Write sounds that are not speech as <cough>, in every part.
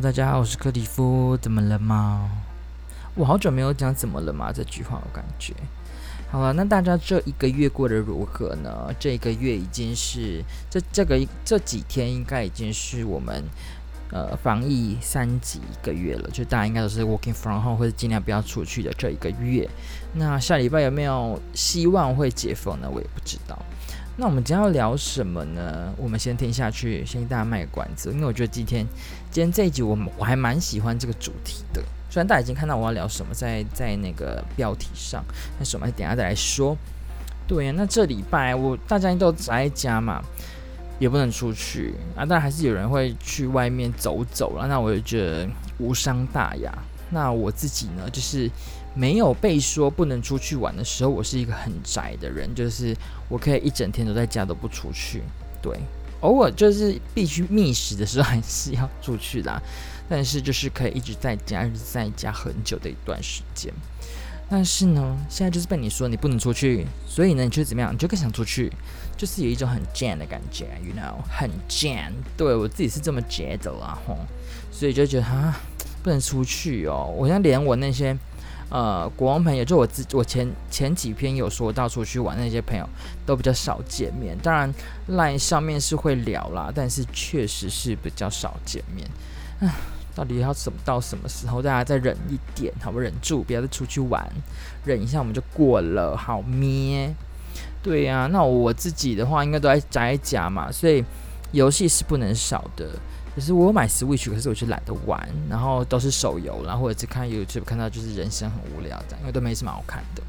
大家好，我是克里夫。怎么了吗？我好久没有讲怎么了吗这句话，我感觉。好了，那大家这一个月过得如何呢？这一个月已经是这这个这几天应该已经是我们呃防疫三级一个月了，就大家应该都是 working from home 或者尽量不要出去的这一个月。那下礼拜有没有希望会解封呢？我也不知道。那我们今天要聊什么呢？我们先听下去，先给大家卖个关子，因为我觉得今天今天这一集我我还蛮喜欢这个主题的。虽然大家已经看到我要聊什么在在那个标题上，但是我们等下再来说。对呀，那这礼拜我大家都宅在家嘛，也不能出去啊，但还是有人会去外面走走了。那我也觉得无伤大雅。那我自己呢，就是。没有被说不能出去玩的时候，我是一个很宅的人，就是我可以一整天都在家都不出去。对，偶尔就是必须觅食的时候还是要出去啦，但是就是可以一直在家，一直在家很久的一段时间。但是呢，现在就是被你说你不能出去，所以呢，你就怎么样？你就更想出去，就是有一种很贱的感觉，you know，很贱。对，我自己是这么觉得啦，吼，所以就觉得啊，不能出去哦。我现在连我那些。呃，国王朋友就我自我前前几篇有说到出去玩那些朋友都比较少见面，当然 LINE 上面是会聊啦，但是确实是比较少见面。唉，到底要怎么到什么时候大家再忍一点，好不忍住，不要再出去玩，忍一下我们就过了，好咩？对呀、啊，那我自己的话应该都在宅家嘛，所以游戏是不能少的。可是我买 Switch，可是我就懒得玩，然后都是手游，然后或者是看 YouTube，看到就是人生很无聊这样，因为都没什么好看的，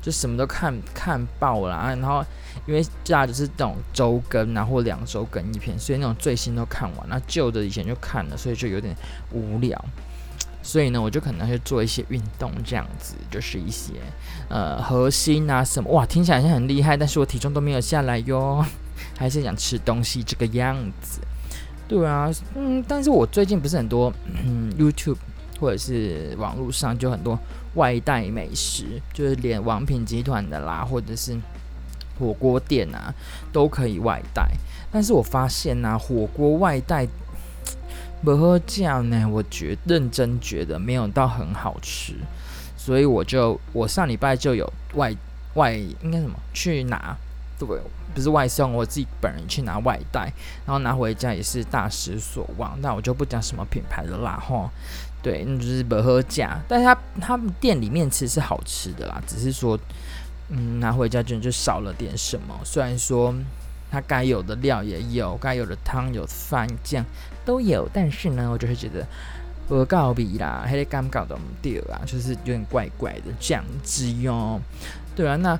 就什么都看看爆了。然后因为大家就是这种周更，然后两周更一篇，所以那种最新都看完，那旧的以前就看了，所以就有点无聊。所以呢，我就可能会做一些运动这样子，就是一些呃核心啊什么，哇，听起来好像很厉害，但是我体重都没有下来哟，还是想吃东西这个样子。对啊，嗯，但是我最近不是很多，嗯，YouTube 或者是网络上就很多外带美食，就是连王品集团的啦，或者是火锅店啊，都可以外带。但是我发现呢、火锅外带不喝酱呢，我觉认真觉得没有到很好吃，所以我就我上礼拜就有外外应该什么去拿。对，不是外送，我自己本人去拿外带，然后拿回家也是大失所望。那我就不讲什么品牌的啦，吼，对，那就是不喝价，但是他他们店里面其实是好吃的啦，只是说，嗯，拿回家就就少了点什么。虽然说它该有的料也有，该有的汤有饭酱都有，但是呢，我就是觉得不告比啦，还得尴尬的不对啊，就是有点怪怪的这样子哟。对啊，那。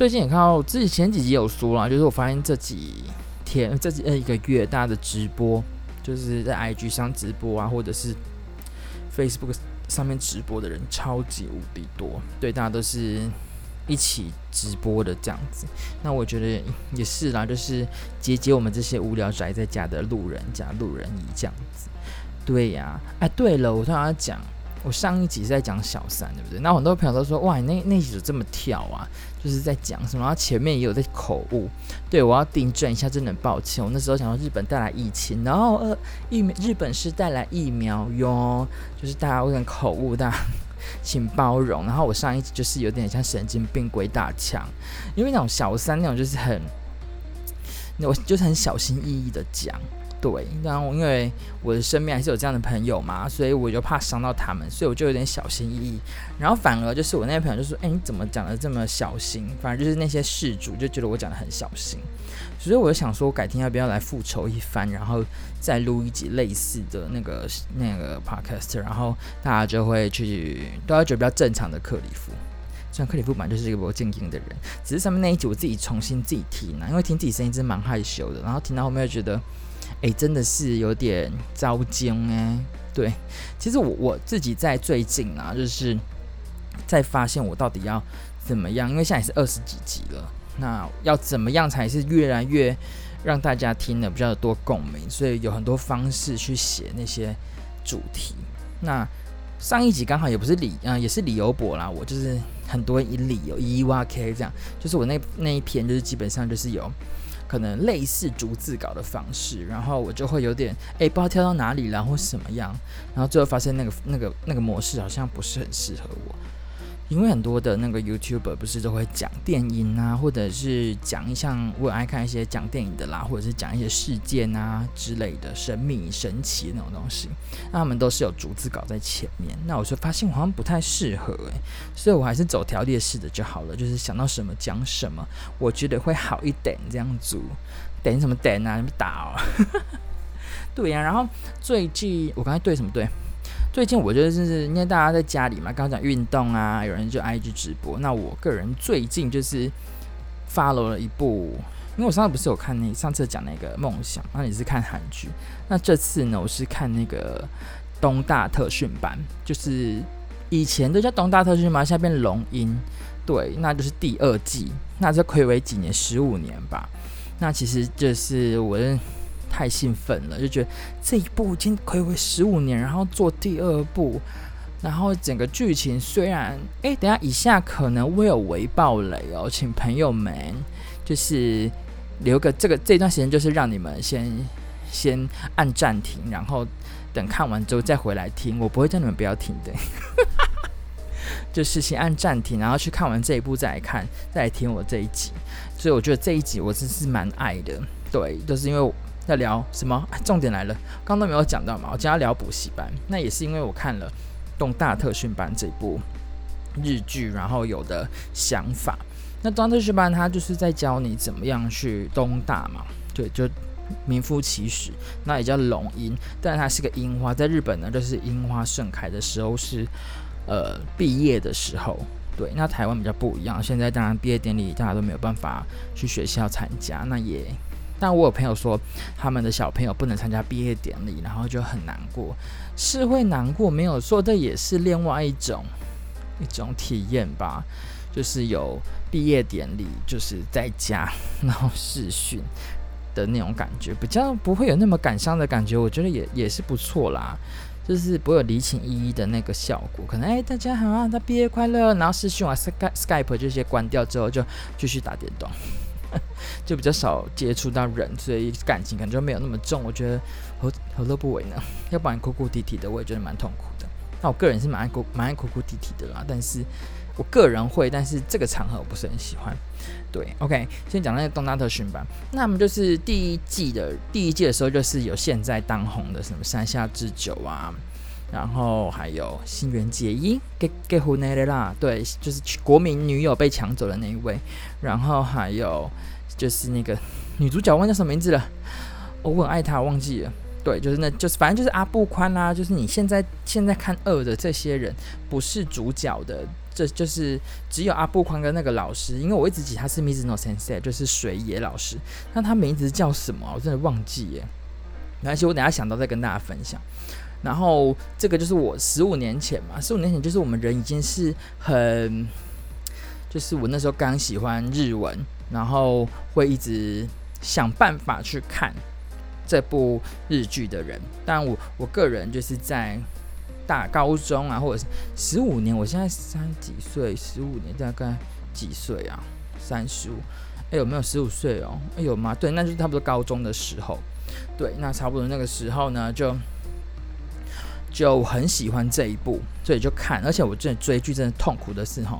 最近也看到，自己前几集有说了，就是我发现这几天这几呃一个月，大家的直播就是在 IG 上直播啊，或者是 Facebook 上面直播的人超级无敌多，对，大家都是一起直播的这样子。那我觉得也是啦，就是解解我们这些无聊宅在家的路人甲、路人乙这样子。对呀、哎，对了，我突然讲。我上一集是在讲小三，对不对？那很多朋友都说，哇，你那那一集怎么这么跳啊？就是在讲什么？然后前面也有在口误，对，我要订正一下，真的很抱歉。我那时候想说日本带来疫情，然后呃疫日本是带来疫苗哟，就是大家有点口误，大家 <laughs> 请包容。然后我上一集就是有点像神经病鬼打墙，因为那种小三那种就是很，我就是很小心翼翼的讲。对，然后因为我的身边还是有这样的朋友嘛，所以我就怕伤到他们，所以我就有点小心翼翼。然后反而就是我那些朋友就说：“哎，你怎么讲的这么小心？”反而就是那些事主就觉得我讲的很小心，所以我就想说，我改天要不要来复仇一番，然后再录一集类似的那个那个 podcast，然后大家就会去都要觉得比较正常的克里夫。虽然克里夫本来就是一个不正经的人，只是上面那一集我自己重新自己听呢，因为听自己声音真蛮害羞的，然后听到后面又觉得。诶、真的是有点糟惊哎。对，其实我我自己在最近啊，就是在发现我到底要怎么样，因为现在也是二十几集了，那要怎么样才是越来越让大家听得比较多共鸣？所以有很多方式去写那些主题。那上一集刚好也不是理啊、也是理由博啦，我就是很多以理由以挖 K 这样，就是我那那一篇就是基本上就是有。可能类似逐字稿的方式，然后我就会有点哎、不知道跳到哪里了或什么样，然后最后发现那个那个那个模式好像不是很适合我。因为很多的那个 YouTuber 不是都会讲电影啊，或者是讲一像我爱看一些讲电影的啦，或者是讲一些事件啊之类的神秘神奇那种东西，那他们都是有逐字稿在前面。那我就发现我好像不太适合诶、所以我还是走条列式的就好了，就是想到什么讲什么，我觉得会好一点这样子。点什么点啊？你们打哦。<laughs> 对呀、然后最近我刚才对什么对？最近我觉得就是因为大家在家里嘛，刚刚讲运动啊，有人就 IG 直播。那我个人最近就是 follow 了一部，因为我上次不是有看那上次讲那个梦想，那你是看韩剧，那这次呢我是看那个东大特训班，就是以前都叫东大特训班，现在变龙樱，对，那就是第二季，那这睽违几年，十五年吧。那其实就是我。<laughs> 太兴奋了，就觉得这一部已经睽违十五年，然后做第二部，然后整个剧情虽然，哎，等下以下可能会有微暴雷哦，请朋友们就是留个这个这段时间，就是让你们先先按暂停，然后等看完之后再回来听，我不会叫你们不要听的，<laughs> 就是先按暂停，然后去看完这一部再来看，再来听我这一集，所以我觉得这一集我真是蛮爱的，对，就是因为。在聊什么？重点来了，刚刚都没有讲到嘛。我今天聊补习班，那也是因为我看了《东大特训班》这部日剧，然后有的想法。那《东大特训班》它就是在教你怎么样去东大嘛，对，就名副其实。那也叫龙樱，但它是个樱花，在日本呢，就是樱花盛开的时候是呃毕业的时候。对，那台湾比较不一样。现在当然毕业典礼大家都没有办法去学校参加，那也。但我有朋友说，他们的小朋友不能参加毕业典礼，然后就很难过，是会难过，没有错，这也是另外一种一种体验吧，就是有毕业典礼，就是在家然后视讯的那种感觉，比较不会有那么感伤的感觉，我觉得也也是不错啦，就是不会有离情依依的那个效果，可能哎大家好啊，他毕业快乐，然后视讯啊 Skype Skype 这些关掉之后就继续打电动。<laughs> 就比较少接触到人，所以感情感觉没有那么重。我觉得何何乐不为呢？<laughs> 要不然哭哭啼啼的，我也觉得蛮痛苦的。那我个人是蛮爱哭蛮爱哭哭啼啼的啦，但是我个人会，但是这个场合我不是很喜欢。对，OK，先讲那个东大特训班。那么就是第一季的第一季的时候，就是有现在当红的什么山下智久啊。然后还有新垣结衣给给胡奈的啦，对，就是国民女友被抢走的那一位。然后还有就是那个女主角忘记叫什么名字了，我很爱她，忘记了。对，就是那就是反正就是阿部宽啦，就是你现在现在看二的这些人不是主角的，这就是只有阿部宽跟那个老师，因为我一直记他是 Mizuno Sensei，就是水野老师。那他名字叫什么？我真的忘记耶。没关系，我等下想到再跟大家分享。然后这个就是我十五年前嘛，十五年前就是我们人已经是很，就是我那时候刚喜欢日文，然后会一直想办法去看这部日剧的人。但我我个人就是在大高中啊，或者是十五年，我现在三几岁，十五年大概几岁啊？三十五？哎，有没有十五岁哦？哎，有吗？对，那就是差不多高中的时候。对，那差不多那个时候呢，就。就很喜欢这一部，所以就看。而且我真的追剧真的痛苦的是哈，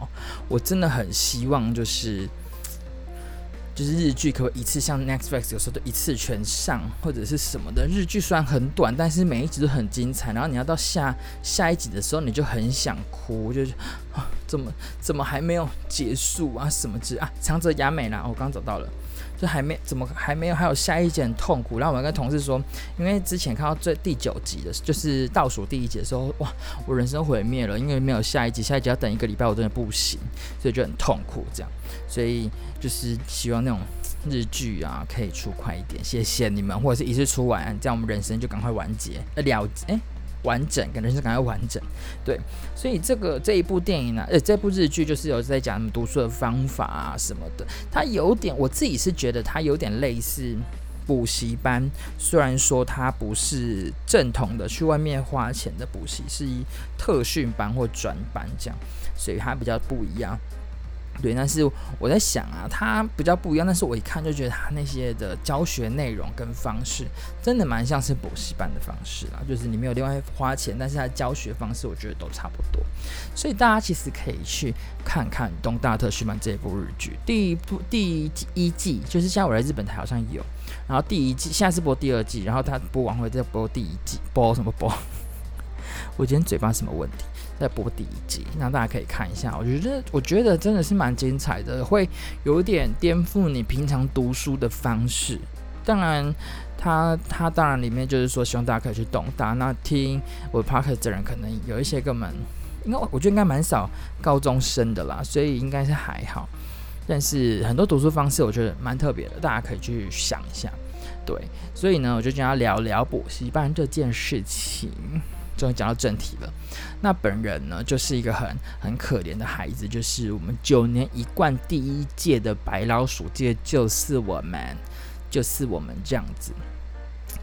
我真的很希望就是就是日剧可不可以一次像 Netflix 有时候都一次全上或者是什么的。日剧虽然很短，但是每一集都很精彩。然后你要到下下一集的时候，你就很想哭，就是啊，<sighs> 怎么怎么还没有结束啊？什么之啊？长泽雅美啦，我刚找到了。就还没怎么还没有，还有下一集很痛苦。然后我跟同事说，因为之前看到最第九集的，就是倒数第一集的时候，哇，我人生毁灭了，因为没有下一集，下一集要等一个礼拜，我真的不行，所以就很痛苦这样。所以就是希望那种日剧啊，可以出快一点，谢谢你们，或者是一次出完，这样我们人生就赶快完结了了诶。完整，感觉是感觉完整，对，所以这个这一部电影呢、呃，这部日剧就是有在讲读书的方法啊什么的，它有点，我自己是觉得它有点类似补习班，虽然说它不是正统的去外面花钱的补习，是以特训班或转班这样，所以它比较不一样。对，但是我在想啊，它比较不一样。但是我一看就觉得它那些的教学内容跟方式，真的蛮像是补习班的方式啦。就是你没有另外花钱，但是它教学方式我觉得都差不多。所以大家其实可以去看看《东大特训班》这部日剧，第一部第一季就是现在我在日本台好像有，然后第一季现在是播第二季，然后它播完会再播第一季，播什么播？<laughs> 我今天嘴巴什么问题？在播第一集，那大家可以看一下。我觉得，我觉得真的是蛮精彩的，会有点颠覆你平常读书的方式。当然，他他当然里面就是说，希望大家可以去懂大家。那听我 podcast 的人，可能有一些根本，应该我觉得应该蛮少高中生的啦，所以应该是还好。但是很多读书方式，我觉得蛮特别的，大家可以去想一下。对，所以呢，我就跟大家聊聊补习班这件事情。终于讲到正题了。那本人呢，就是一个很很可怜的孩子，就是我们九年一贯第一届的白老鼠届，就是我们，就是我们这样子。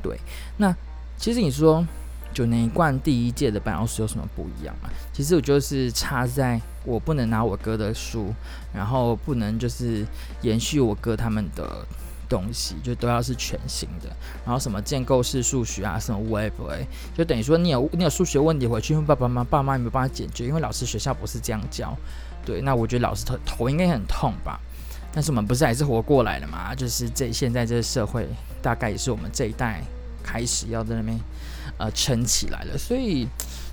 对，那其实你说九年一贯第一届的白老鼠有什么不一样吗？其实我就是差在我不能拿我哥的书，然后不能就是延续我哥他们的。东西就都要是全新的，然后什么建构式数学啊，什么 Web，，就等于说你有你有数学问题回去问爸爸妈妈，爸妈有没有办法解决？因为老师学校不是这样教，对，那我觉得老师头头应该很痛吧。但是我们不是还是活过来了嘛？就是这现在这个社会，大概也是我们这一代开始要在那边呃撑起来了。所以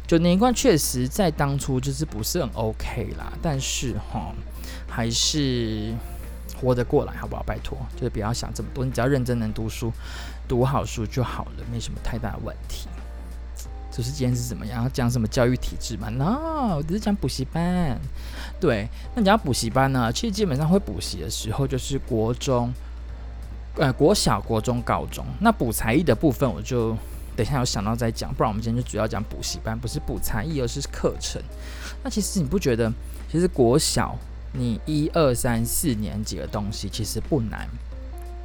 九年一贯确实在当初就是不是很 OK 啦，但是哈还是。活得过来，好不好？拜托，就是不要想这么多，你只要认真能读书，读好书就好了，没什么太大的问题。就是今天是怎么样？讲什么教育体制吗？No，我只是讲补习班。对，那你要补习班呢？其实基本上会补习的时候，就是国中，呃，国小、国中、高中。那补才艺的部分，我就等一下有想到再讲，不然我们今天就主要讲补习班，不是补才艺，而是课程。那其实你不觉得，其实国小？你一二三四年级的东西其实不难，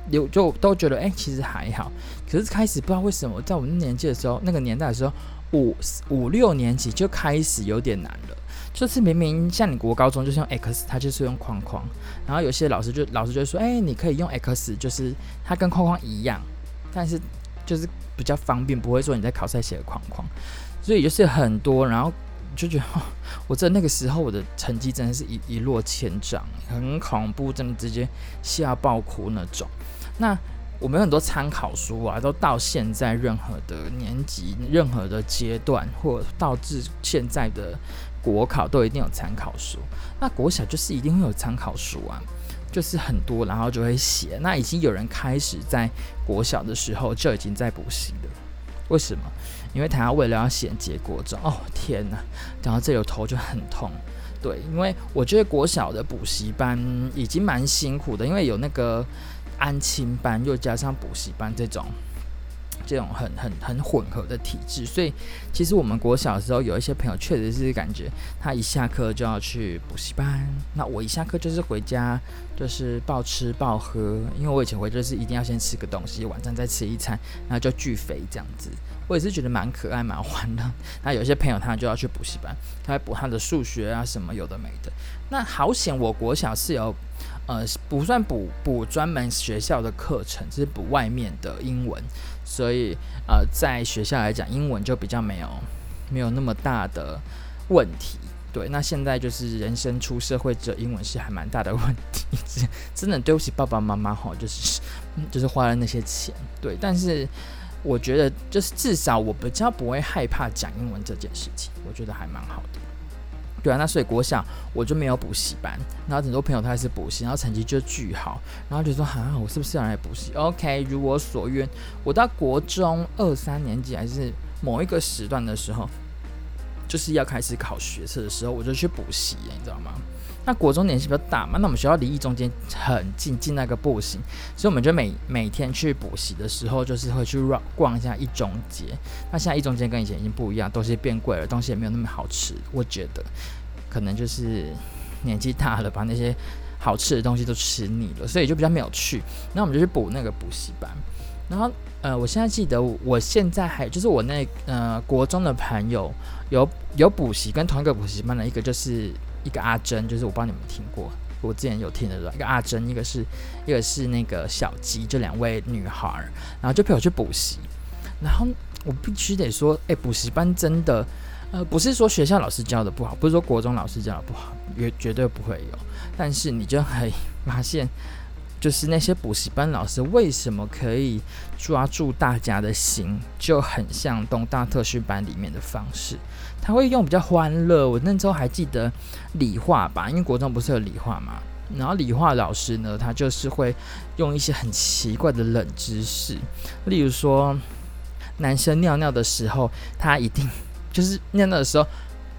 有就都觉得哎、其实还好。可是开始不知道为什么，在我们年纪的时候，那个年代的时候，五五六年级就开始有点难了。就是明明像你国高中就是用 X，它就是用框框，然后有些老师就老师就说，哎、你可以用 X，就是它跟框框一样，但是就是比较方便，不会说你在考试写个框框。所以就是很多，然后。就觉得，我在那个时候，我的成绩真的是一一落千丈，很恐怖，真的直接吓爆哭那种。那我们很多参考书啊，都到现在任何的年级、任何的阶段，或导致现在的国考都一定有参考书。那国小就是一定会有参考书啊，就是很多，然后就会写。那已经有人开始在国小的时候就已经在补习了，为什么？因为他为了要衔接国中，哦天哪，讲到这里头就很痛。对，因为我觉得国小的补习班已经蛮辛苦的，因为有那个安亲班，又加上补习班这种。这种很很很混合的体制，所以其实我们国小的时候有一些朋友确实是感觉他一下课就要去补习班，那我一下课就是回家就是暴吃暴喝，因为我以前回就是一定要先吃个东西，晚上再吃一餐，然后就巨肥这样子。我也是觉得蛮可爱蛮欢的。<laughs> 那有些朋友他就要去补习班，他会补他的数学啊什么有的没的。那好险，我国小是有。呃，不算补补专门学校的课程，只是补外面的英文，所以呃，在学校来讲，英文就比较没有没有那么大的问题。对，那现在就是人生出社会之后，英文是还蛮大的问题，<laughs> 真的对不起爸爸妈妈哈，就是就是花了那些钱。对，但是我觉得就是至少我比较不会害怕讲英文这件事情，我觉得还蛮好的。对啊，那所以国小我就没有补习班，然后很多朋友他也是补习，然后成绩就巨好，然后就说啊，我是不是要来补习？OK，如我所愿，我到国中二三年级还是某一个时段的时候，就是要开始考学测的时候，我就去补习，你知道吗？那国中年纪比较大嘛，那我们学校离一中间很近，近那个步行，所以我们就每每天去补习的时候，就是会去绕逛一下一中街。那现在一中街跟以前已经不一样，东西变贵了，东西也没有那么好吃。我觉得可能就是年纪大了，把那些好吃的东西都吃腻了，所以就比较没有去。那我们就去补那个补习班。然后呃，我现在记得，我现在还就是我那呃国中的朋友有有补习跟同一个补习班的一个就是。一个阿珍，就是我不知道你们听过，我之前有听的，一个阿珍，一个是一个是那个小鸡，这两位女孩，然后就陪我去补习。然后我必须得说，哎、补习班真的，呃，不是说学校老师教的不好，不是说国中老师教的不好，也绝对不会有。但是你就会 <laughs> 发现。就是那些补习班老师为什么可以抓住大家的心，就很像东大特训班里面的方式，他会用比较欢乐。我那时候还记得理化吧，因为国中不是有理化嘛，然后理化老师呢，他就是会用一些很奇怪的冷知识，例如说男生尿尿的时候，他一定 <laughs> 就是尿尿的时候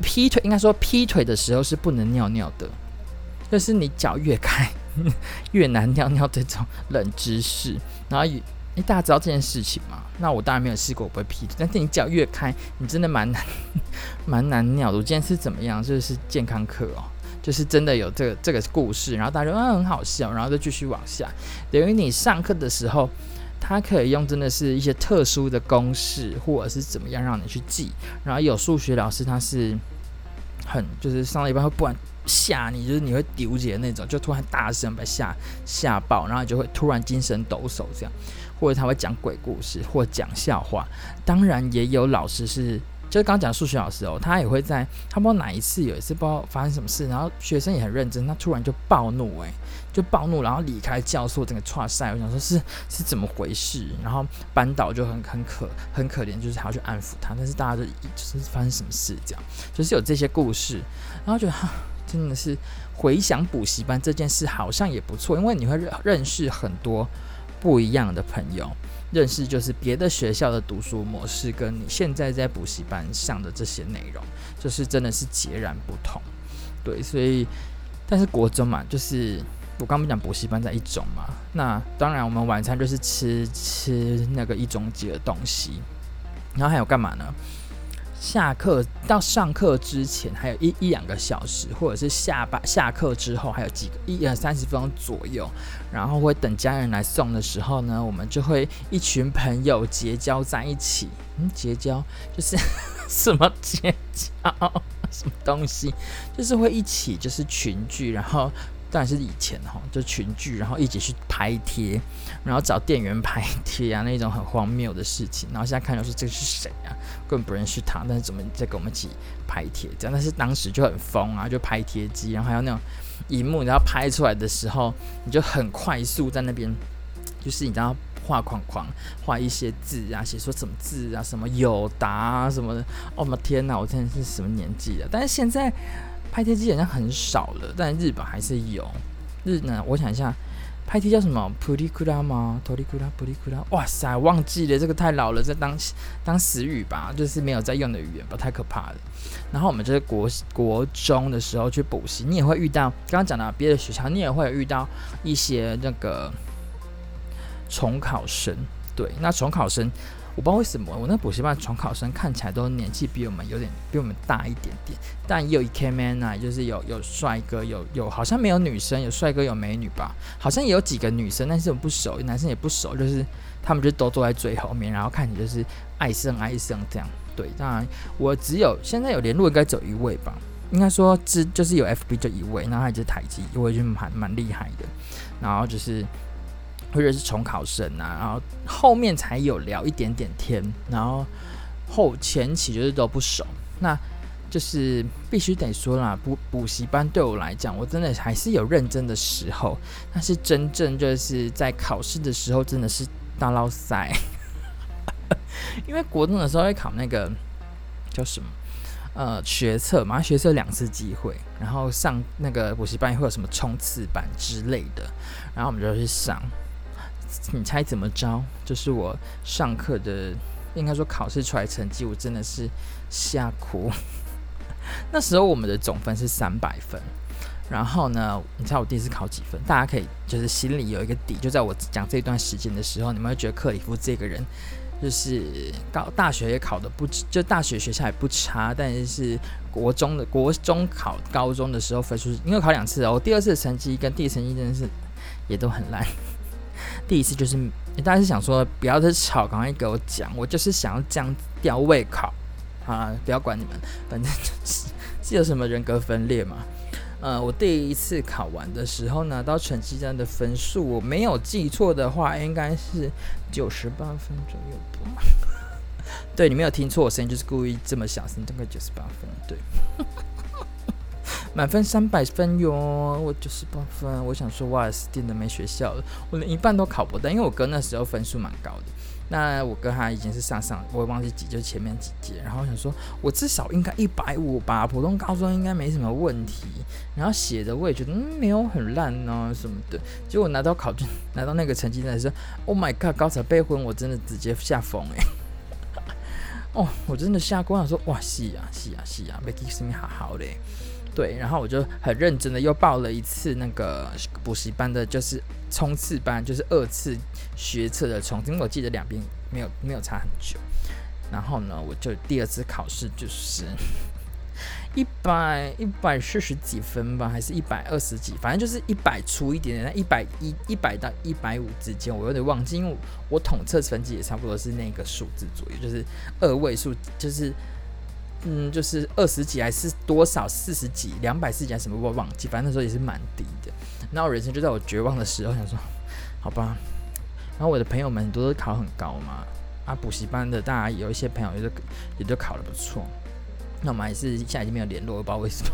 劈腿，应该说劈腿的时候是不能尿尿的，就是你脚越开。<laughs> 越难尿尿这种冷知识，然后诶，大家知道这件事情吗？那我当然没有试过，我不会劈腿。但是你脚越开，你真的蛮难，<laughs> 蛮难尿的。我今天是怎么样？就是健康课哦，就是真的有这个这个故事，然后大家说啊很好笑，然后就继续往下。等于你上课的时候，他可以用真的是一些特殊的公式，或者是怎么样让你去记。然后有数学老师，他是很就是上了一半会不管。吓你，就是你会丢姐那种，就突然大声把吓吓爆，然后你就会突然精神抖擞这样，或者他会讲鬼故事或讲笑话。当然也有老师是，就是刚讲数学老师哦，他也会在他不知道哪一次有一次不知道发生什么事，然后学生也很认真，他突然就暴怒诶、就暴怒，然后离开教室，整个剉赛。我想说是是怎么回事？然后班导就很很可很可怜，就是还要去安抚他，但是大家就就是发生什么事这样，就是有这些故事，然后觉得哈。真的是回想补习班这件事，好像也不错，因为你会认识很多不一样的朋友，认识就是别的学校的读书模式，跟你现在在补习班上的这些内容，就是真的是截然不同。对，所以但是国中嘛，就是我刚不讲补习班在一中嘛，那当然我们晚餐就是吃吃那个一中级的东西，然后还有干嘛呢？下课到上课之前还有一一两个小时，或者是下班下课之后还有几个一呃三十分钟左右，然后会等家人来送的时候呢，我们就会一群朋友结交在一起。嗯，结交就是 <laughs> 什么结交？什么东西？就是会一起就是群聚，然后。当然是以前哈，就群聚，然后一起去拍贴，然后找店员拍贴啊，那种很荒谬的事情。然后现在看到说这个是谁啊？根本不认识他，但是怎么在跟我们一起拍贴？这样，但是当时就很疯啊，就拍贴机，然后还有那种荧幕，然后拍出来的时候，你就很快速在那边，就是你知道画框框，画一些字啊，写说什么字啊，什么友达啊什么的。哦，我的天哪，我真的是什么年纪了？但是现在。拍贴机好像很少了，但日本还是有。日呢，我想一下，拍贴叫什么？普利库拉吗？托利库拉，普利库拉。哇塞，忘记了，这个太老了，在当当死语吧，就是没有在用的语言吧，太可怕了。然后我们就是国国中的时候去补习，你也会遇到刚刚讲到别的学校，你也会遇到一些那个重考生。对，那重考生。我不知道为什么，我那补习班重考生看起来都年纪比我们有点比我们大一点点，但也有一 K man 啊，就是有有帅哥，有有好像没有女生，有帅哥有美女吧，好像也有几个女生，但是我们不熟，男生也不熟，就是他们就都坐在最后面，然后看起就是爱生爱生这样。对，当然我只有现在有联络应该只有一位吧，应该说只就是有 FB 就一位，然后还是台籍，一位就蛮蛮厉害的，然后就是。或者是重考生啊，然后后面才有聊一点点天，然后后前期就是都不熟，那就是必须得说啦，补补习班对我来讲，我真的还是有认真的时候，但是真正就是在考试的时候，真的是大捞赛，<laughs> 因为国中的时候会考那个叫什么呃学测嘛，学测两次机会，然后上那个补习班会有什么冲刺班之类的，然后我们就去上。你猜怎么着？就是我上课的，应该说考试出来成绩，我真的是吓哭。<laughs> 那时候我们的总分是三百分，然后呢，你猜我第一次考几分？大家可以就是心里有一个底。就在我讲这段时间的时候，你们会觉得克里夫这个人就是高大学也考的不，就大学学校也不差，但是国中的国中考高中的时候分数，因为考两次哦，我第二次的成绩跟第一次成绩真的是也都很烂。第一次就是，大家是想说不要再吵，赶快给我讲，我就是想要这样吊胃口，啊，不要管你们，反正就是是有什么人格分裂嘛。呃，我第一次考完的时候拿到成绩单的分数，我没有记错的话，应该是九十八分左右吧。<laughs> 对，你没有听错，我声音就是故意这么小声，大概九十八分。对，满分三百分哟，我九十八分。我想说，哇，死定了，没学校了，我连一半都考不到，因为我哥那时候分数蛮高的。那我哥他已经是上上，我也忘记几，就前面几届。然后我想说，我至少应该一百五吧，普通高中应该没什么问题。然后写的我也觉得，嗯，没有很烂哦什么的。结果拿到考卷，拿到那个成绩单的时候，Oh my god，高材备婚，我真的直接吓疯哎。哦，我真的吓过，想说哇，是啊，是啊，是啊，没记什么好好嘞。对，然后我就很认真的又报了一次那个补习班的，就是冲刺班，就是二次学测的冲，因为我记得两边没有没有差很久。然后呢，我就第二次考试就是 <laughs> 一百一百四十几分吧，还是一百二十几，反正就是一百出一点点，那一百一一百到一百五之间，我有点忘记，因为我统测成绩也差不多是那个数字左右，就是二位数，就是。嗯，就是二十几还是多少四十几两百四十几还是什么我忘记，反正那时候也是蛮低的。然后我人生就在我绝望的时候，想说好吧。然后我的朋友们很多都考很高嘛，啊，补习班的大家有一些朋友也都也都考得不错。那我们还是现在已经没有联络，不知道为什么。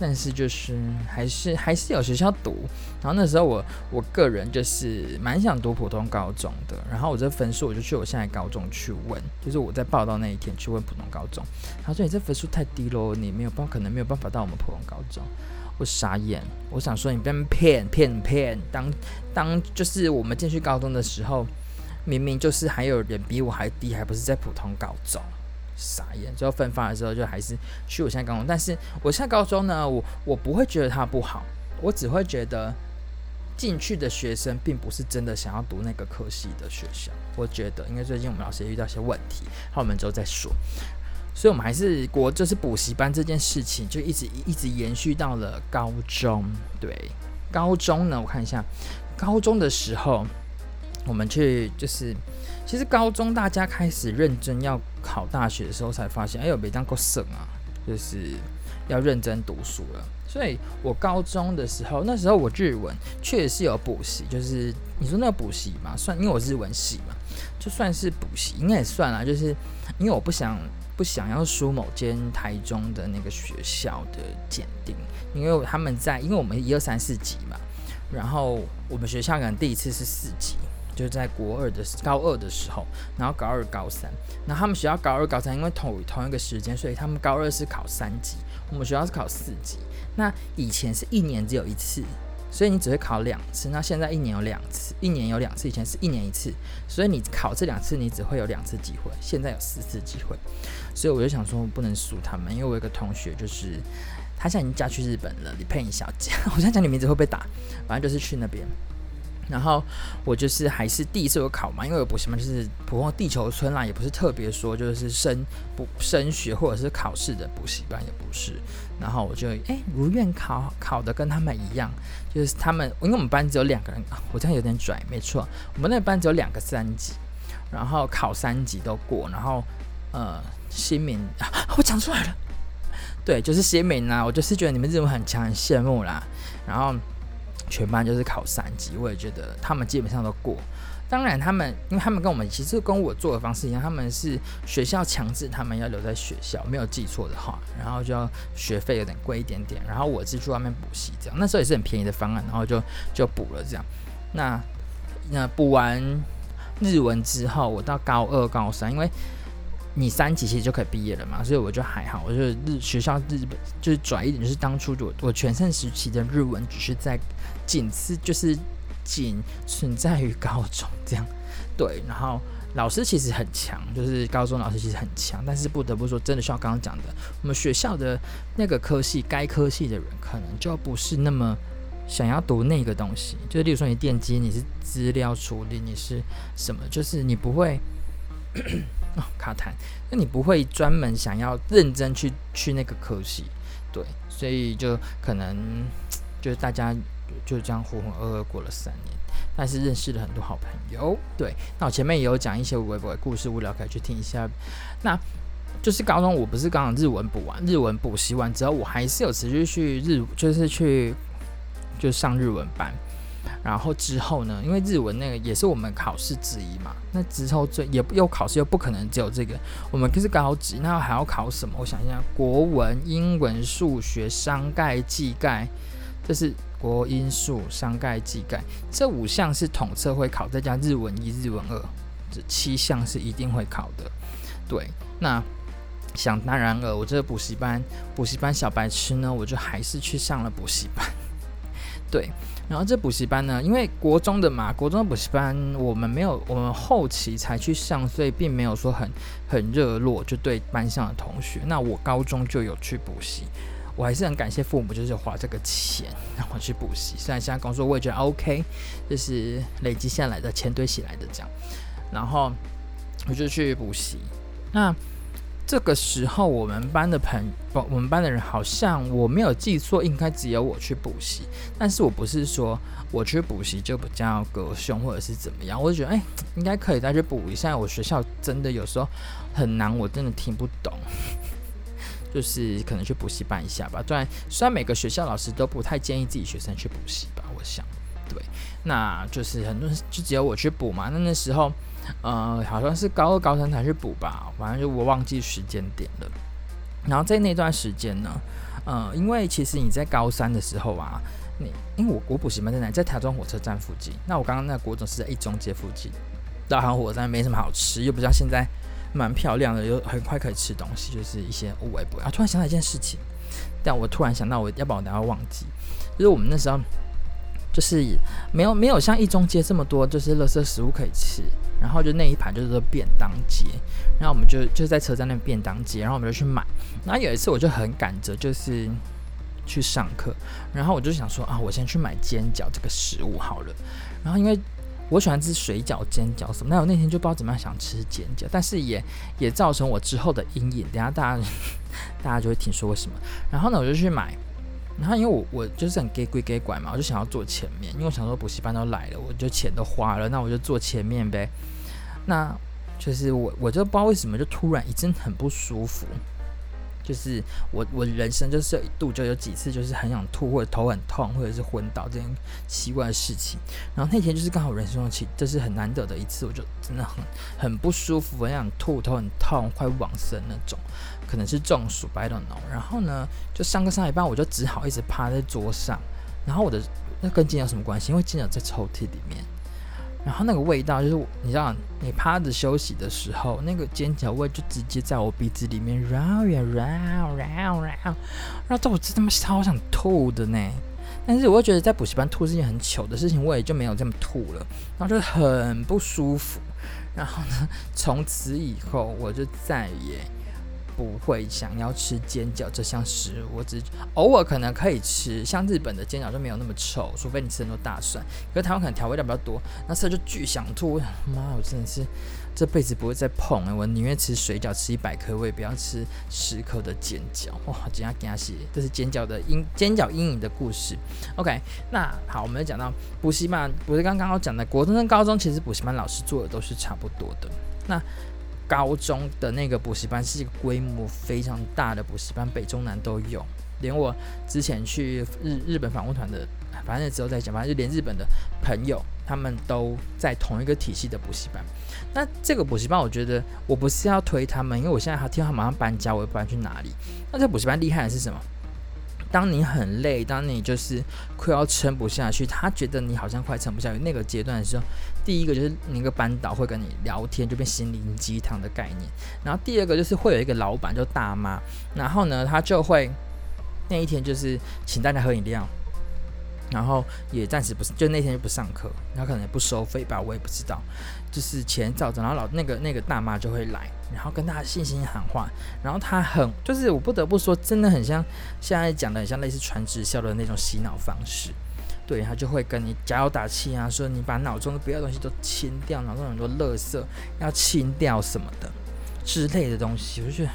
但是就是还是还是有学校读。然后那时候我我个人就是蛮想读普通高中的。然后我这分数我就去我现在高中去问，就是我在报到那一天去问普通高中。他说你这分数太低喽，你没有办可能没有办法到我们普通高中。我傻眼，我想说你被骗骗骗。当当就是我们进去高中的时候，明明就是还有人比我还低，还不是在普通高中。傻眼，最后分发的时候就还是去我现在高中，但是我现在高中呢，我我不会觉得它不好，我只会觉得进去的学生并不是真的想要读那个科系的学校。我觉得，因为最近我们老师也遇到一些问题，好，我们之后再说。所以，我们还是国就是补习班这件事情，就一直一直延续到了高中。对，高中呢，我看一下，高中的时候。我们去就是，其实高中大家开始认真要考大学的时候，才发现，哎呦，没当过省啊，就是要认真读书了。所以我高中的时候，那时候我日文确实是有补习，就是你说那个补习嘛，算，因为我日文系嘛，就算是补习，应该也算啦。就是因为我不想不想要输某间台中的那个学校的检定，因为他们在，因为我们一二三四级嘛，然后我们学校可能第一次是四级。就是在国二的高二的时候，然后高二、高三，然后他们学校高二、高三，因为同同一个时间，所以他们高二是考三级，我们学校是考四级。那以前是一年只有一次，所以你只会考两次。那现在一年有两次，一年有两次，以前是一年一次，所以你考这两次，你只会有两次机会。现在有四次机会，所以我就想说，我不能输他们，因为我有个同学，就是他现在已经嫁去日本了，李佩颖小姐。我现在讲你名字会被打，反正就是去那边。然后我就是还是第一次有考嘛，因为我补习班，就是普通地球村啦，也不是特别说就是升补升学或者是考试的补习班，也不是。然后我就哎如愿考考的跟他们一样，就是他们因为我们班只有两个人，我这样有点拽，没错，我们那个班只有两个三级，然后考三级都过，然后呃新民啊，我讲出来了，对，就是新民啊，我就是觉得你们日文很强，很羡慕啦，然后。全班就是考三级，我也觉得他们基本上都过。当然，他们因为他们跟我们其实跟我做的方式一样，他们是学校强制他们要留在学校，没有记错的话，然后就要学费有点贵一点点，然后我是去外面补习这样。那时候也是很便宜的方案，然后就就补了这样。那那补完日文之后，我到高二、高三，因为。你三级其实就可以毕业了嘛，所以我就还好，我就日学校日本就是拽一点，就是当初我我全盛时期的日文只是在仅次就是仅存在于高中这样，对，然后老师其实很强，就是高中老师其实很强，但是不得不说，真的像刚刚讲的，我们学校的那个科系该科系的人可能就不是那么想要读那个东西，就例如说你电机，你是资料处理，你是什么，就是你不会。哦，卡痰，那你不会专门想要认真去去那个科系，对，所以就可能 <tsk> 就是大家就这样浑浑噩噩过了三年，但是认识了很多好朋友，对。那我前面也有讲一些微博故事，无聊可以去听一下。那就是高中我不是刚刚日文补完，日文补习完之后，我还是有持续去日，就是去就上日文班。然后之后呢，因为日文那个也是我们考试之一嘛，那之后最也又考试又不可能只有这个，我们可是高级，那还要考什么？我想一下，国文、英文、数学、商概、技概，这是国英数商概技盖这五项是统测会考，再加日文一、日文二，这七项是一定会考的。对，那想当然了，我这个补习班补习班小白痴呢，我就还是去上了补习班。<laughs> 对。然后这补习班呢，因为国中的嘛，国中的补习班我们没有，我们后期才去上，所以并没有说很很热络，就对班上的同学。那我高中就有去补习，我还是很感谢父母，就是花这个钱让我去补习。虽然现在工作我也觉得 OK，就是累积下来的钱堆起来的这样。然后我就去补习，那。这个时候，我们班的朋不，我们班的人好像我没有记错，应该只有我去补习。但是我不是说我去补习就比较隔凶或者是怎么样，我就觉得哎，应该可以再去补一下。我学校真的有时候很难，我真的听不懂，就是可能去补习班一下吧。虽然虽然每个学校老师都不太建议自己学生去补习吧，我想对，那就是很多人就只有我去补嘛。那那时候。呃，好像是高二、高三才去补吧，反正就我忘记时间点了。然后在那段时间呢，呃，因为其实你在高三的时候啊，你因为我我补习班在哪？在台中火车站附近。那我刚刚那国中是在一中街附近，大汉火车站没什么好吃，又不像现在蛮漂亮的，又很快可以吃东西，就是一些无微不。啊，突然想到一件事情，但我突然想到，我要不然我等下忘记，就是我们那时候就是没有没有像一中街这么多，就是垃圾食物可以吃。然后就那一排就是说便当街，然后我们就就在车站那便当街，然后我们就去买。然后有一次我就很赶着，就是去上课，然后我就想说啊，我先去买煎饺这个食物好了。然后因为我喜欢吃水饺、煎饺什么，那我那天就不知道怎么样想吃煎饺，但是也也造成我之后的阴影。等下大家 <laughs> 大家就会听说为什么。然后呢，我就去买。然后因为我我就是很给鬼给拐嘛，我就想要坐前面，因为我想说补习班都来了，我就钱都花了，那我就坐前面呗。那就是我我就不知道为什么就突然一阵很不舒服，就是我我人生就是一度就有几次就是很想吐或者头很痛或者是昏倒这样奇怪的事情。然后那天就是刚好人生中期，这是很难得的一次，我就真的很很不舒服，很想吐，头很痛，快往生那种。可能是中暑，I don't know。然后呢，就上课上一半，我就只好一直趴在桌上。然后我的那跟煎饺有什么关系？因为煎饺在抽屉里面。然后那个味道，就是你知道，你趴着休息的时候，那个尖角味就直接在我鼻子里面绕呀绕绕绕，绕到我真他妈超想吐的呢。但是我又觉得在补习班吐是件很糗的事情，我也就没有这么吐了。然后就很不舒服。然后呢，从此以后我就再也。不会想要吃煎饺这项食物，我只偶尔可能可以吃，像日本的煎饺就没有那么臭，除非你吃很多大蒜。可是台湾可能调味料比较多，那吃就巨想吐。我想妈，我真的是这辈子不会再碰了。我宁愿吃水饺，吃一百颗，我也不要吃十颗的煎饺。哇，这样给他写，这是煎饺的阴煎饺阴影的故事。OK，那好，我们讲到补习班，不是刚刚我讲的国中跟高中，其实补习班老师做的都是差不多的。那高中的那个补习班是一个规模非常大的补习班，北中南都有。连我之前去日日本访问团的，反正之后再讲，反正就连日本的朋友，他们都在同一个体系的补习班。那这个补习班，我觉得我不是要推他们，因为我现在还听他马上搬家，我也不知道去哪里。那这补习班厉害的是什么？当你很累，当你就是快要撑不下去，他觉得你好像快撑不下去那个阶段的时候，第一个就是那个班导会跟你聊天，就变心灵鸡汤的概念。然后第二个就是会有一个老板就大妈，然后呢，他就会那一天就是请大家喝饮料。然后也暂时不是，就那天就不上课，然后可能也不收费吧，我也不知道，就是钱照着，然后老那个那个大妈就会来，然后跟大家信心喊话，然后他很就是我不得不说，真的很像现在讲的很像类似传直销的那种洗脑方式，对，他就会跟你加油打气啊，说你把脑中的不要东西都清掉，脑中很多垃圾要清掉什么的之类的东西，我就觉得。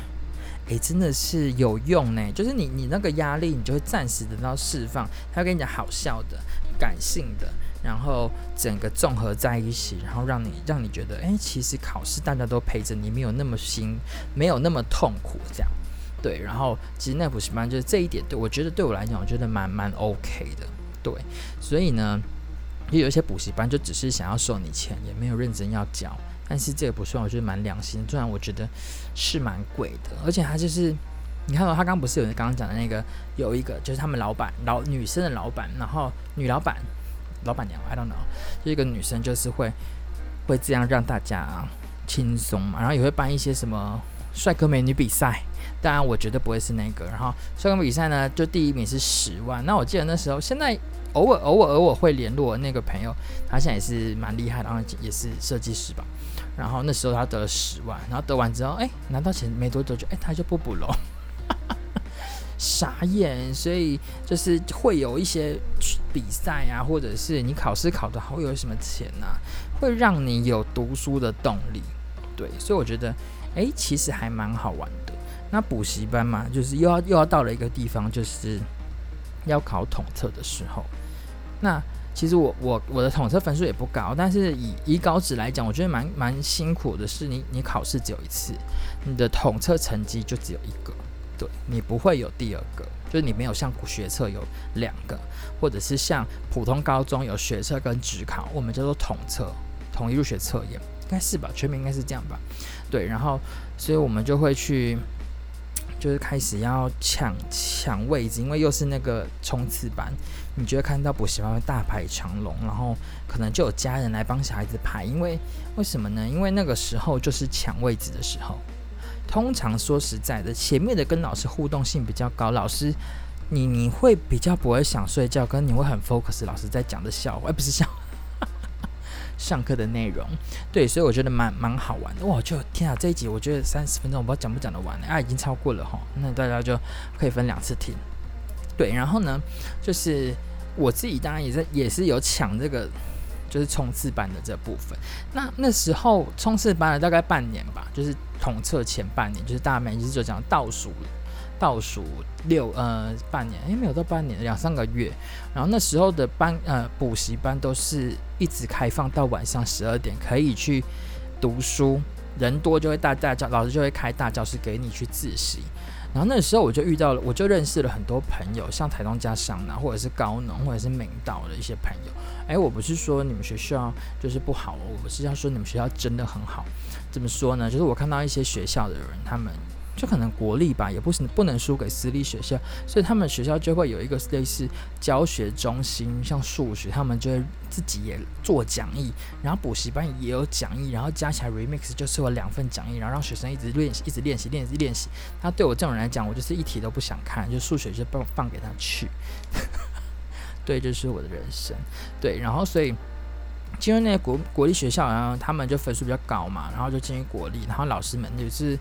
诶，真的是有用呢，就是你你那个压力，你就会暂时得到释放。他会跟你讲好笑的、感性的，然后整个综合在一起，然后让你让你觉得，哎，其实考试大家都陪着你，没有那么辛，没有那么痛苦，这样。对，然后其实那补习班就是这一点，对我觉得对我来讲，我觉得蛮蛮 OK 的。对，所以呢，也有一些补习班就只是想要收你钱，也没有认真要教。但是这个不算，我觉得蛮良心，虽然我觉得是蛮贵的，而且他就是，你看到他刚不是有刚刚讲的那个，有一个就是他们老板老女生的老板，然后女老板老板娘，I don't know，就一个女生就是会会这样让大家轻松嘛，然后也会办一些什么帅哥美女比赛。当然，我绝对不会是那个。然后，帅哥比赛呢，就第一名是十万。那我记得那时候，现在偶尔、偶尔、偶尔会联络那个朋友，他现在也是蛮厉害的，然后也是设计师吧。然后那时候他得了十万，然后得完之后，哎，拿到钱没多久就，哎，他就不补了，傻眼。所以就是会有一些比赛啊，或者是你考试考得好，有什么钱呐、啊，会让你有读书的动力。对，所以我觉得，哎，其实还蛮好玩的。那补习班嘛，就是又要又要到了一个地方，就是要考统测的时候。那其实我我我的统测分数也不高，但是以以高职来讲，我觉得蛮蛮辛苦的是，你你考试只有一次，你的统测成绩就只有一个，对，你不会有第二个，就是你没有像学测有两个，或者是像普通高中有学测跟职考，我们叫做统测，统一入学测验，应该是吧？全名应该是这样吧？对，然后所以我们就会去。就是开始要抢抢位置，因为又是那个冲刺班，你就会看到补习班会大排长龙，然后可能就有家人来帮小孩子排。因为为什么呢？因为那个时候就是抢位置的时候。通常说实在的，前面的跟老师互动性比较高，老师你你会比较不会想睡觉，跟你会很 focus 老师在讲的笑话，而不是笑。<laughs> 上课的内容，对，所以我觉得蛮蛮好玩的。哇，就天啊，这一集我觉得三十分钟，我不知道讲不讲得完，啊，已经超过了哈。那大家就可以分两次听。对，然后呢，就是我自己当然也是也是有抢这个，就是冲刺班的这部分。那那时候冲刺班了大概半年吧，就是统测前半年，就是大家每次就讲倒数倒数六呃半年，哎，没有到半年，两三个月。然后那时候的班呃补习班都是一直开放到晚上十二点，可以去读书，人多就会大大教，老师就会开大教室给你去自习。然后那时候我就遇到了，我就认识了很多朋友，像台东家商啊，或者是高农，或者是明道的一些朋友。哎，我不是说你们学校就是不好，我是要说你们学校真的很好。怎么说呢？就是我看到一些学校的人，他们。就可能国立吧，也不是不能输给私立学校，所以他们学校就会有一个类似教学中心，像数学，他们就会自己也做讲义，然后补习班也有讲义，然后加起来 remix 就是有两份讲义，然后让学生一直练习，一直练习，练习，练习。那对我这种人来讲，我就是一题都不想看，就数学就放放给他去。对，这就是我的人生。对，然后所以进入那些国国立学校，然后他们就分数比较高嘛，然后就进入国立，然后老师们就是。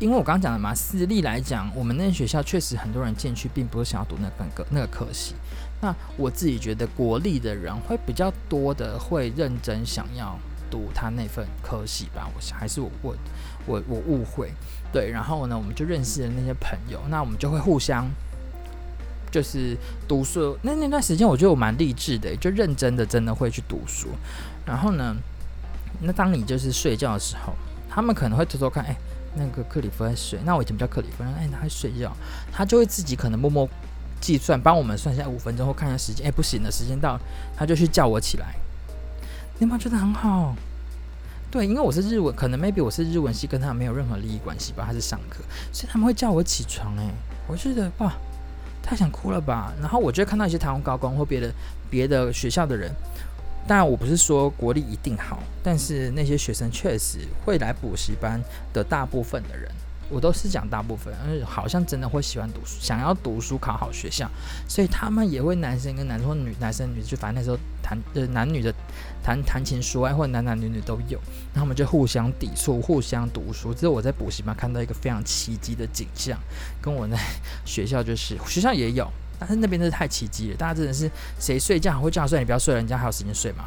因为我刚刚讲的嘛，私立来讲，我们那些学校确实很多人进去，并不是想要读那本科那个科系。那我自己觉得国立的人会比较多的会认真想要读他那份科系吧。我想还是我我我我误会。对，然后呢，我们就认识了那些朋友，那我们就会互相就是读书。那那段时间我觉得我蛮励志的，就认真的真的会去读书。然后呢，那当你就是睡觉的时候，他们可能会偷偷看，哎。那个克里夫在睡，那我以前不叫克里夫，哎，他在睡觉，他就会自己可能默默计算，帮我们算一下五分钟后看一下时间，哎，不行了，时间到，他就去叫我起来。你有没有觉得很好？对，因为我是日文，可能 maybe 我是日文系，跟他没有任何利益关系吧，他是上课，所以他们会叫我起床，哎，我觉得哇，太想哭了吧。然后我就看到一些台湾高工或别的别的学校的人。当然，我不是说国立一定好，但是那些学生确实会来补习班的大部分的人，我都是讲大部分，而好像真的会喜欢读书，想要读书考好学校，所以他们也会男生跟男生或女男生女，就反正那时候谈呃男女的谈谈情说爱，或者男男女女都有，然后我们就互相抵触，互相读书。之后我在补习班看到一个非常奇迹的景象，跟我在 <laughs> 学校就是学校也有。但是那边真是太奇迹了，大家真的是谁睡觉还会这样睡，你不要睡了，人家还有时间睡嘛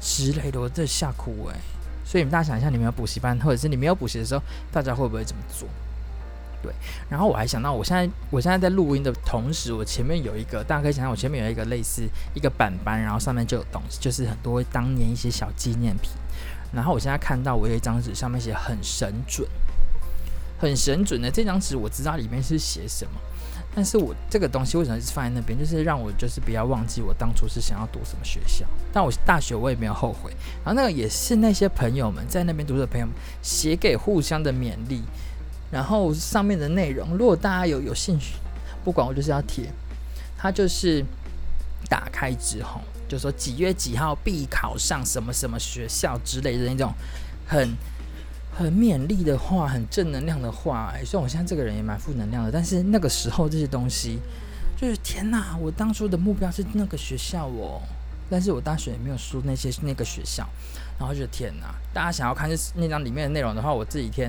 之类的，我真的吓哭诶、欸。所以你们大家想一下，你们有补习班，或者是你没有补习的时候，大家会不会这么做？对，然后我还想到，我现在我现在在录音的同时，我前面有一个，大家可以想象，我前面有一个类似一个板板，然后上面就有东西，就是很多当年一些小纪念品。然后我现在看到我有一张纸，上面写很神准，很神准的这张纸，我知道里面是写什么，但是我这个东西为什么是放在那边？就是让我就是不要忘记我当初是想要读什么学校。但我大学我也没有后悔。然后那个也是那些朋友们在那边读的朋友们写给互相的勉励。然后上面的内容，如果大家有有兴趣，不管我就是要贴，它就是打开之后，就说几月几号必考上什么什么学校之类的那种很很勉励的话，很正能量的话。哎，虽然我现在这个人也蛮负能量的，但是那个时候这些东西，就是天哪！我当初的目标是那个学校哦，但是我大学也没有说那些那个学校，然后就天哪！大家想要看那张里面的内容的话，我这几天。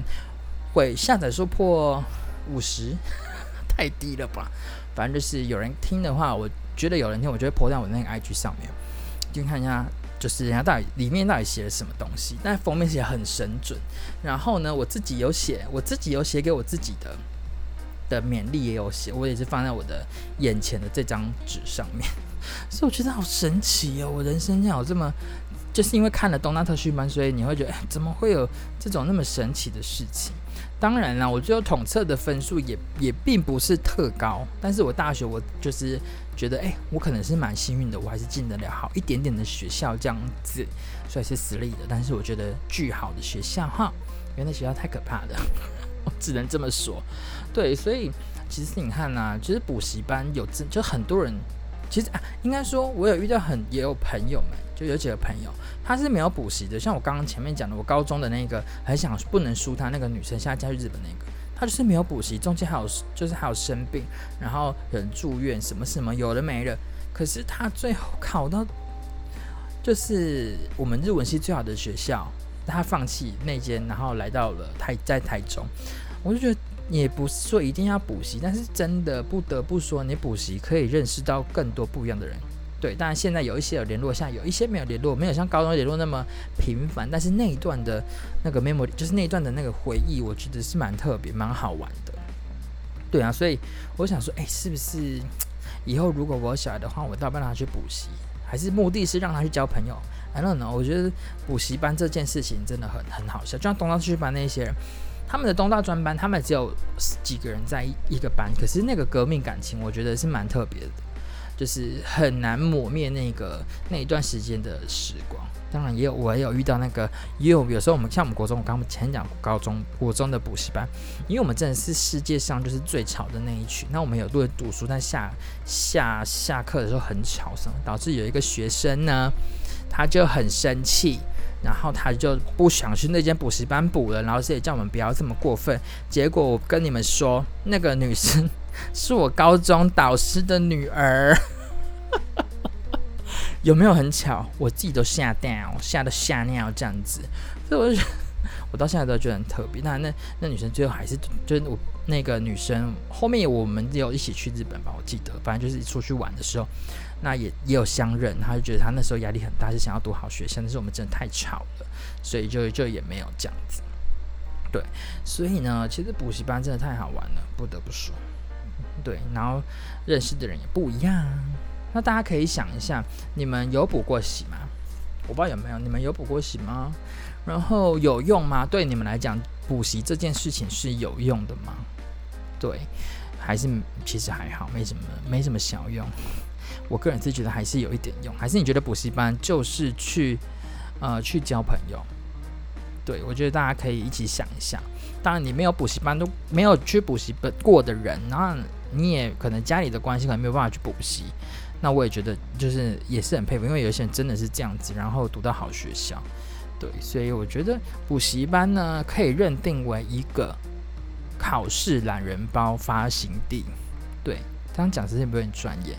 会下载数破五十，<laughs> 太低了吧？反正就是有人听的话，我觉得有人听，我就会泼在我那个 IG 上面，就看一下，就是人家到底里面到底写了什么东西。但封面写很神准，然后呢，我自己有写，我自己有写给我自己的的勉励也有写，我也是放在我的眼前的这张纸上面，<laughs> 所以我觉得好神奇哦！我人生竟然有这么。就是因为看了东大特训班，所以你会觉得，哎，怎么会有这种那么神奇的事情？当然啦，我觉得统测的分数也也并不是特高，但是我大学我就是觉得，哎，我可能是蛮幸运的，我还是进得了好一点点的学校这样子，虽然是私立的，但是我觉得巨好的学校哈，因为那学校太可怕了，<laughs> 我只能这么说。对，所以其实你看呐，其实补习班有真就很多人。其实啊，应该说，我有遇到很也有朋友们，就有几个朋友，他是没有补习的。像我刚刚前面讲的，我高中的那个很想不能输他那个女生，现在嫁去日本那个，他就是没有补习，中间还有就是还有生病，然后人住院什么什么，有的没的。可是他最后考到就是我们日文系最好的学校，他放弃那间，然后来到了台在台中，我就觉得。也不是说一定要补习，但是真的不得不说，你补习可以认识到更多不一样的人。对，当然现在有一些有联络，像有一些没有联络，没有像高中联络那么频繁。但是那一段的那个 memory，就是那一段的那个回忆，我觉得是蛮特别、蛮好玩的。对啊，所以我想说，哎，是不是以后如果我小孩的话，我倒不让他去补习，还是目的是让他去交朋友？I don't know。我觉得补习班这件事情真的很很好笑，就像东大特训班那些人。他们的东大专班，他们只有几个人在一个班，可是那个革命感情，我觉得是蛮特别的，就是很难磨灭那个那一段时间的时光。当然也有，我也有遇到那个，也有有时候我们像我们国中，我刚刚前讲高中国中的补习班，因为我们真的是世界上就是最吵的那一群。那我们有都会读书，但下下下课的时候很吵声，导致有一个学生呢，他就很生气。然后他就不想去那间补习班补了，然后也叫我们不要这么过分。结果我跟你们说，那个女生是我高中导师的女儿，<laughs> 有没有很巧？我自己都吓掉，吓得吓尿这样子。所以我就 <laughs> 我到现在都觉得很特别。那那那女生最后还是就是我那个女生后面我们有一起去日本吧，我记得，反正就是出去玩的时候。那也也有相认，她就觉得她那时候压力很大，是想要读好学校，但是我们真的太吵了，所以就就也没有这样子。对，所以呢，其实补习班真的太好玩了，不得不说。对，然后认识的人也不一样。那大家可以想一下，你们有补过习吗？我不知道有没有，你们有补过习吗？然后有用吗？对你们来讲，补习这件事情是有用的吗？对，还是其实还好，没什么，没什么小用。我个人是觉得还是有一点用，还是你觉得补习班就是去，呃，去交朋友？对，我觉得大家可以一起想一下。当然，你没有补习班都没有去补习班过的人，然后你也可能家里的关系可能没有办法去补习，那我也觉得就是也是很佩服，因为有些人真的是这样子，然后读到好学校。对，所以我觉得补习班呢可以认定为一个考试懒人包发行地。对，这样讲是不是很专业？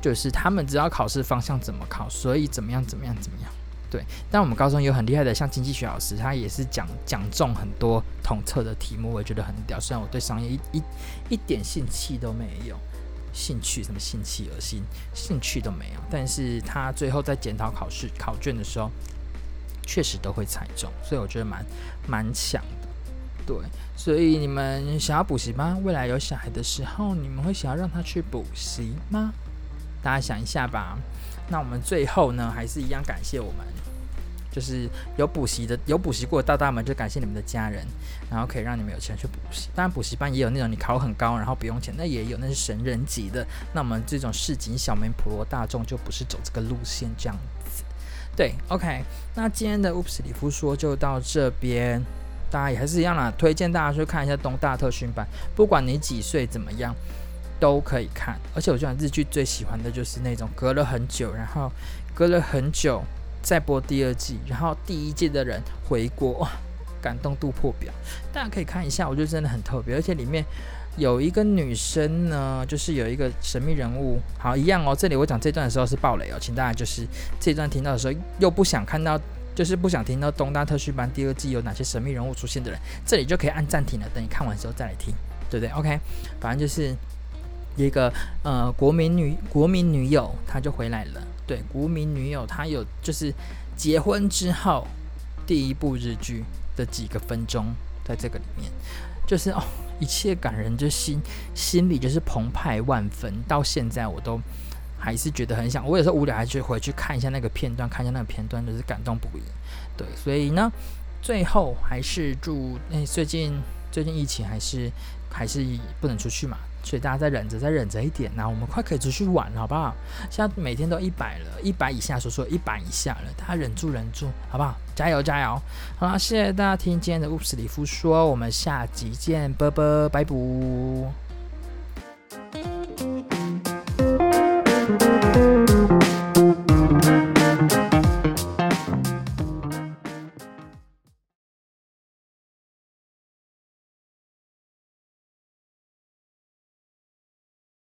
就是他们知道考试方向怎么考，所以怎么样怎么样怎么样。对，但我们高中有很厉害的，像经济学老师，他也是讲讲中很多统测的题目，我也觉得很屌。虽然我对商业一一一点兴趣都没有，兴趣什么兴趣而兴兴趣都没有，但是他最后在检讨考试考卷的时候，确实都会猜中，所以我觉得蛮蛮强的。对，所以你们想要补习吗？未来有小孩的时候，你们会想要让他去补习吗？大家想一下吧。那我们最后呢，还是一样感谢我们，就是有补习的、有补习过的大大们，就感谢你们的家人，然后可以让你们有钱去补习。当然，补习班也有那种你考很高，然后不用钱，那也有，那是神人级的。那我们这种市井小民、普罗大众就不是走这个路线，这样子。对，OK。那今天的乌普斯里夫说就到这边，大家也还是一样啦，推荐大家去看一下东大特训班，不管你几岁怎么样。都可以看，而且我觉得日剧最喜欢的就是那种隔了很久，然后隔了很久再播第二季，然后第一季的人回国，哇，感动度破表。大家可以看一下，我觉得真的很特别，而且里面有一个女生呢，就是有一个神秘人物。好，一样哦。这里我讲这段的时候是爆雷哦，请大家就是这段听到的时候又不想看到，就是不想听到东大特训班第二季有哪些神秘人物出现的人，这里就可以按暂停了，等你看完之后再来听，对不对？OK，反正就是。一个呃国民女国民女友，她就回来了。对，国民女友，她有就是结婚之后第一部日剧的几个分钟，在这个里面，就是哦，一切感人，就心心里就是澎湃万分。到现在我都还是觉得很想，我有时候无聊还去回去看一下那个片段，看一下那个片段，就是感动不已。对，所以呢，最后还是祝诶，最近最近疫情还是还是不能出去嘛。所以大家再忍着，再忍着一点，然后我们快可以出去玩了，好不好？现在每天都一百了，一百以下说说一百以下了，大家忍住忍住，好不好？加油加油！好啦，谢谢大家听今天的乌斯里夫说，我们下集见，啵啵，拜拜。